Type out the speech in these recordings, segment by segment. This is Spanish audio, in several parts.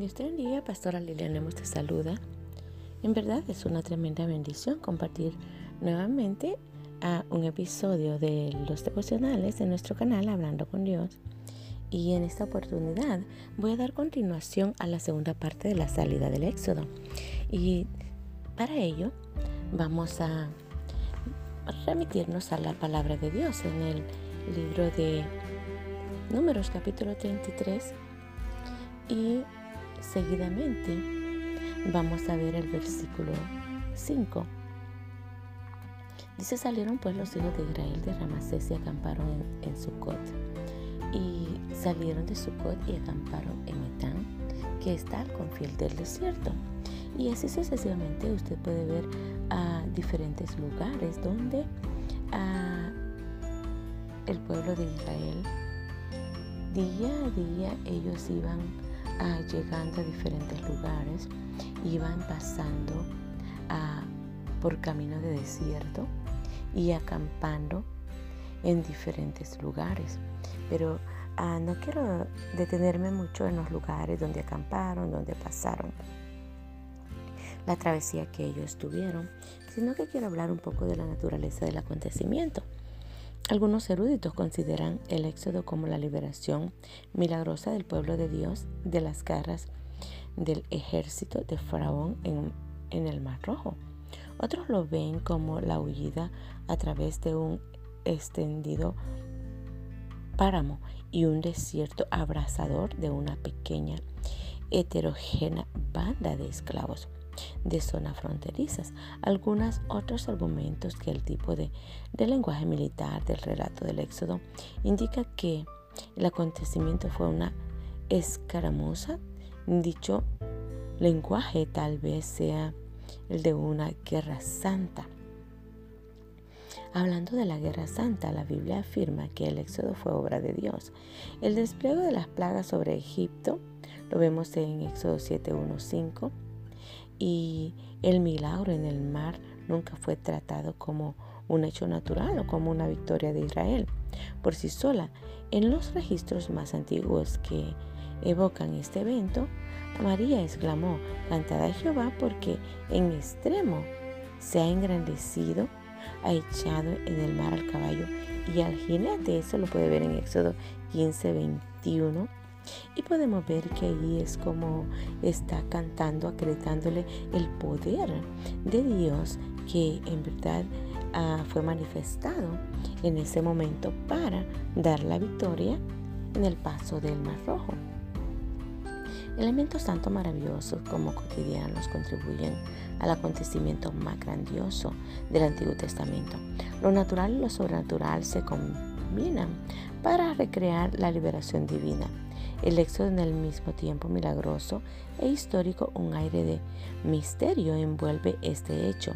Dios te bendiga, Pastora Liliana te saluda. En verdad es una tremenda bendición compartir nuevamente a un episodio de los devocionales de nuestro canal Hablando con Dios. Y en esta oportunidad voy a dar continuación a la segunda parte de la salida del Éxodo. Y para ello vamos a remitirnos a la palabra de Dios en el libro de Números capítulo 33 y seguidamente vamos a ver el versículo 5. Dice, salieron pues los hijos de Israel de Ramasés y acamparon en, Sucot. Y salieron de Sucot y acamparon en Etán, que está al confín del desierto. Y así sucesivamente usted puede ver a diferentes lugares donde el pueblo de Israel día a día ellos iban llegando a diferentes lugares, iban pasando por camino de desierto y acampando en diferentes lugares. Pero ah, no quiero detenerme mucho en los lugares donde acamparon, donde pasaron la travesía que ellos tuvieron, sino que quiero hablar un poco de la naturaleza del acontecimiento. Algunos eruditos consideran el éxodo como la liberación milagrosa del pueblo de Dios de las garras del ejército de Faraón en, el Mar Rojo. Otros lo ven como la huida a través de un extendido páramo y un desierto abrasador de una pequeña heterogénea banda de esclavos de zonas fronterizas. Algunos otros argumentos que el tipo de, de lenguaje militar del relato del Éxodo indica que el acontecimiento fue una escaramuza. Dicho lenguaje tal vez sea el de una guerra santa. Hablando de la guerra santa, la Biblia afirma que el éxodo fue obra de Dios. El despliegue de las plagas sobre Egipto lo vemos en Éxodo 7.1.5 y el milagro en el mar nunca fue tratado como un hecho natural o como una victoria de Israel por sí sola. En los registros más antiguos que evocan este evento, María exclamó, cantada a Jehová porque en extremo se ha engrandecido, ha echado en el mar al caballo y al jinete. Eso lo puede ver en Éxodo 15, 21 y podemos ver que ahí es como está cantando, acreditándole el poder de Dios que en verdad ah, fue manifestado en ese momento para dar la victoria en el paso del Mar Rojo. Elementos tanto maravillosos como cotidianos contribuyen al acontecimiento más grandioso del Antiguo Testamento. Lo natural y lo sobrenatural se combinan para recrear la liberación divina. El éxodo en el mismo tiempo milagroso e histórico, un aire de misterio envuelve este hecho.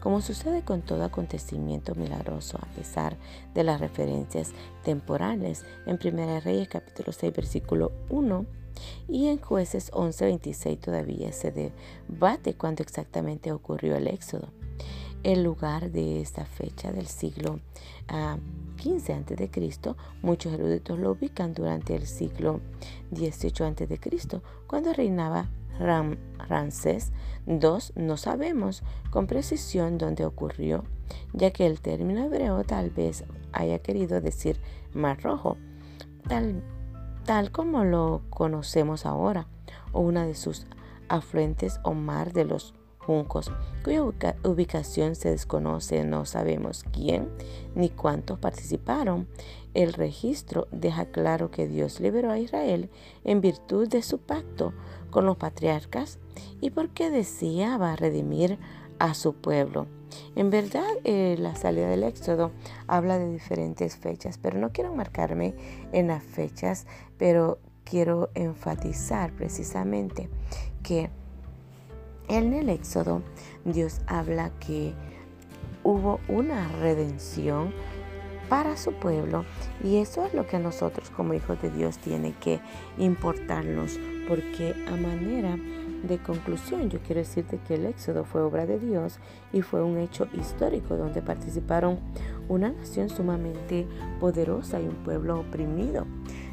Como sucede con todo acontecimiento milagroso, a pesar de las referencias temporales en 1 Reyes capítulo 6 versículo 1 y en jueces 11 26 todavía se debate cuándo exactamente ocurrió el éxodo. El lugar de esta fecha del siglo ah, 15 a.C., muchos eruditos lo ubican durante el siglo XVIII a.C., cuando reinaba Ram Ramsés II. No sabemos con precisión dónde ocurrió, ya que el término hebreo tal vez haya querido decir Mar Rojo, tal, tal como lo conocemos ahora, o una de sus afluentes o mar de los juncos, cuya ubicación se desconoce, no sabemos quién ni cuántos participaron. El registro deja claro que Dios liberó a Israel en virtud de su pacto con los patriarcas y porque deseaba redimir a su pueblo. En verdad, eh, la salida del Éxodo habla de diferentes fechas, pero no quiero marcarme en las fechas, pero quiero enfatizar precisamente que en el Éxodo, Dios habla que hubo una redención para su pueblo y eso es lo que a nosotros como hijos de Dios tiene que importarnos porque a manera de conclusión yo quiero decirte que el éxodo fue obra de Dios y fue un hecho histórico donde participaron una nación sumamente poderosa y un pueblo oprimido.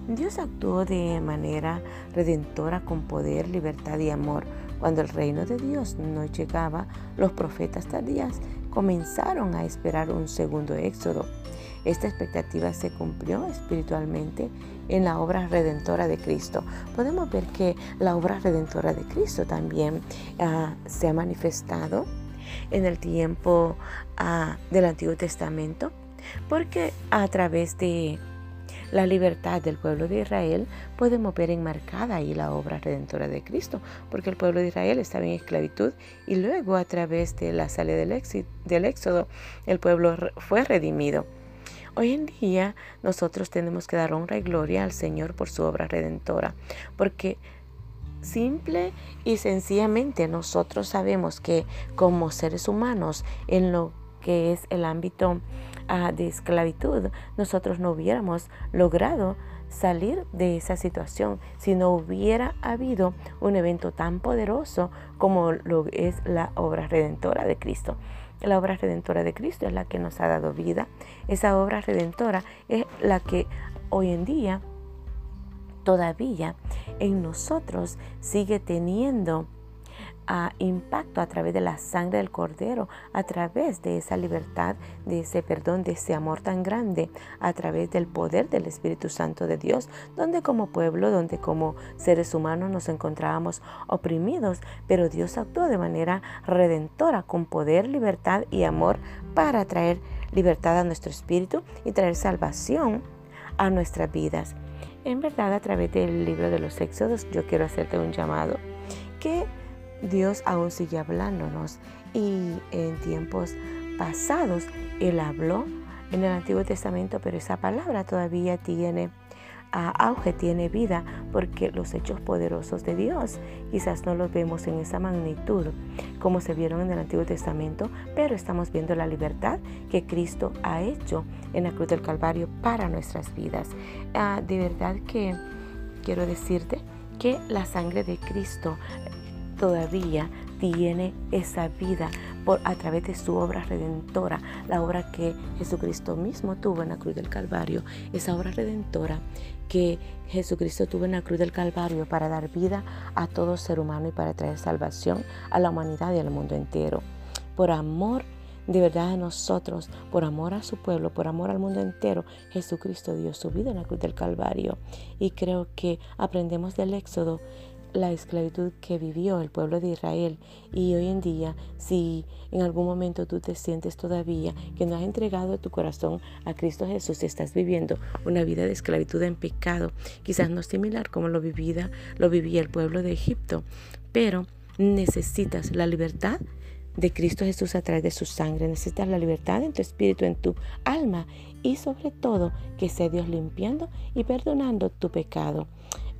Dios actuó de manera redentora con poder, libertad y amor. Cuando el reino de Dios no llegaba, los profetas tardías comenzaron a esperar un segundo éxodo. Esta expectativa se cumplió espiritualmente en la obra redentora de Cristo. Podemos ver que la obra redentora de Cristo también ah, se ha manifestado en el tiempo ah, del Antiguo Testamento, porque a través de la libertad del pueblo de Israel podemos ver enmarcada ahí la obra redentora de Cristo, porque el pueblo de Israel estaba en esclavitud y luego a través de la salida del, del éxodo el pueblo fue redimido. Hoy en día nosotros tenemos que dar honra y gloria al Señor por su obra redentora, porque simple y sencillamente nosotros sabemos que como seres humanos en lo que es el ámbito de esclavitud, nosotros no hubiéramos logrado salir de esa situación si no hubiera habido un evento tan poderoso como lo es la obra redentora de Cristo. La obra redentora de Cristo es la que nos ha dado vida. Esa obra redentora es la que hoy en día todavía en nosotros sigue teniendo a impacto a través de la sangre del cordero, a través de esa libertad, de ese perdón, de ese amor tan grande, a través del poder del Espíritu Santo de Dios, donde como pueblo, donde como seres humanos nos encontrábamos oprimidos, pero Dios actuó de manera redentora, con poder, libertad y amor para traer libertad a nuestro espíritu y traer salvación a nuestras vidas. En verdad, a través del libro de los Éxodos, yo quiero hacerte un llamado que Dios aún sigue hablándonos y en tiempos pasados Él habló en el Antiguo Testamento, pero esa palabra todavía tiene auge, tiene vida, porque los hechos poderosos de Dios quizás no los vemos en esa magnitud como se vieron en el Antiguo Testamento, pero estamos viendo la libertad que Cristo ha hecho en la cruz del Calvario para nuestras vidas. Ah, de verdad que quiero decirte que la sangre de Cristo todavía tiene esa vida por, a través de su obra redentora, la obra que Jesucristo mismo tuvo en la cruz del Calvario, esa obra redentora que Jesucristo tuvo en la cruz del Calvario para dar vida a todo ser humano y para traer salvación a la humanidad y al mundo entero. Por amor de verdad a nosotros, por amor a su pueblo, por amor al mundo entero, Jesucristo dio su vida en la cruz del Calvario. Y creo que aprendemos del Éxodo la esclavitud que vivió el pueblo de Israel y hoy en día si en algún momento tú te sientes todavía que no has entregado tu corazón a Cristo Jesús y estás viviendo una vida de esclavitud en pecado, quizás no similar como lo vivía, lo vivía el pueblo de Egipto, pero necesitas la libertad de Cristo Jesús a través de su sangre. Necesitas la libertad en tu espíritu, en tu alma y sobre todo que sea Dios limpiando y perdonando tu pecado.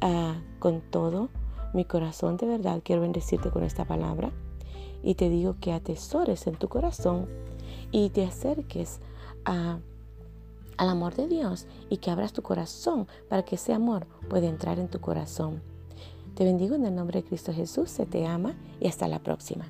Ah, con todo, mi corazón de verdad quiero bendecirte con esta palabra y te digo que atesores en tu corazón y te acerques al amor de Dios y que abras tu corazón para que ese amor pueda entrar en tu corazón. Te bendigo en el nombre de Cristo Jesús, se te ama y hasta la próxima.